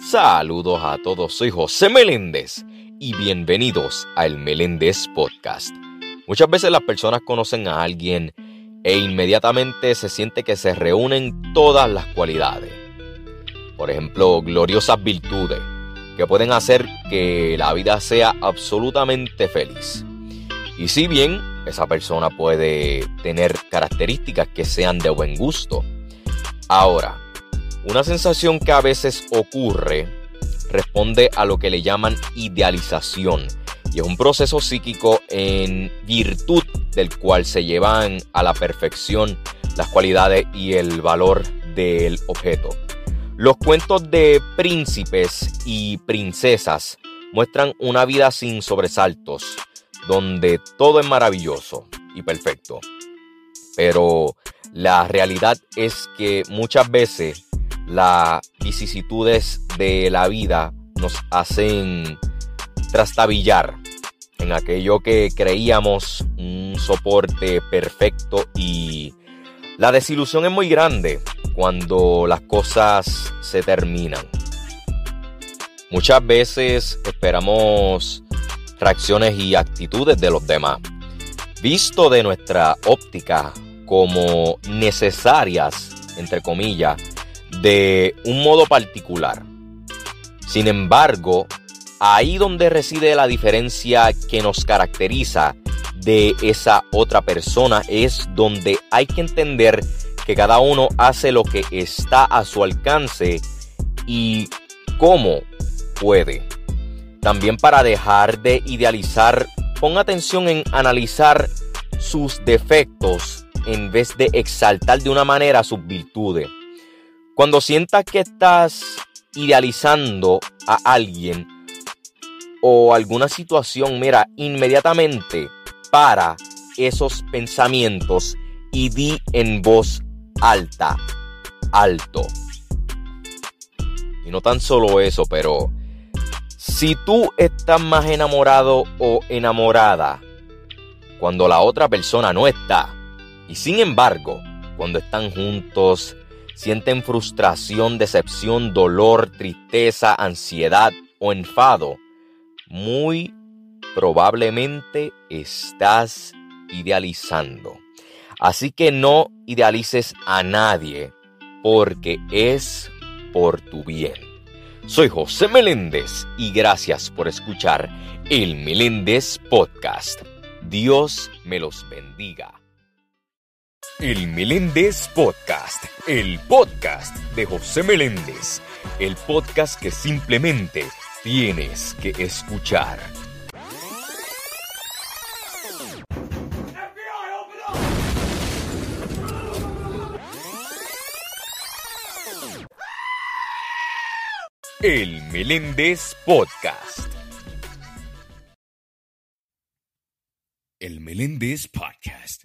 Saludos a todos, soy José Meléndez y bienvenidos al Meléndez Podcast. Muchas veces las personas conocen a alguien e inmediatamente se siente que se reúnen todas las cualidades. Por ejemplo, gloriosas virtudes que pueden hacer que la vida sea absolutamente feliz. Y si bien esa persona puede tener características que sean de buen gusto, ahora, una sensación que a veces ocurre responde a lo que le llaman idealización y es un proceso psíquico en virtud del cual se llevan a la perfección las cualidades y el valor del objeto. Los cuentos de príncipes y princesas muestran una vida sin sobresaltos, donde todo es maravilloso y perfecto. Pero la realidad es que muchas veces las vicisitudes de la vida nos hacen trastabillar en aquello que creíamos un soporte perfecto y la desilusión es muy grande cuando las cosas se terminan. Muchas veces esperamos reacciones y actitudes de los demás, visto de nuestra óptica como necesarias, entre comillas, de un modo particular. Sin embargo, ahí donde reside la diferencia que nos caracteriza de esa otra persona es donde hay que entender que cada uno hace lo que está a su alcance y cómo puede. También para dejar de idealizar, pon atención en analizar sus defectos en vez de exaltar de una manera sus virtudes. Cuando sientas que estás idealizando a alguien o alguna situación, mira, inmediatamente para esos pensamientos y di en voz alta, alto. Y no tan solo eso, pero si tú estás más enamorado o enamorada cuando la otra persona no está, y sin embargo, cuando están juntos, sienten frustración, decepción, dolor, tristeza, ansiedad o enfado, muy probablemente estás idealizando. Así que no idealices a nadie porque es por tu bien. Soy José Meléndez y gracias por escuchar el Meléndez Podcast. Dios me los bendiga. El Meléndez Podcast, el podcast de José Meléndez, el podcast que simplemente tienes que escuchar. El Meléndez Podcast. El Meléndez Podcast.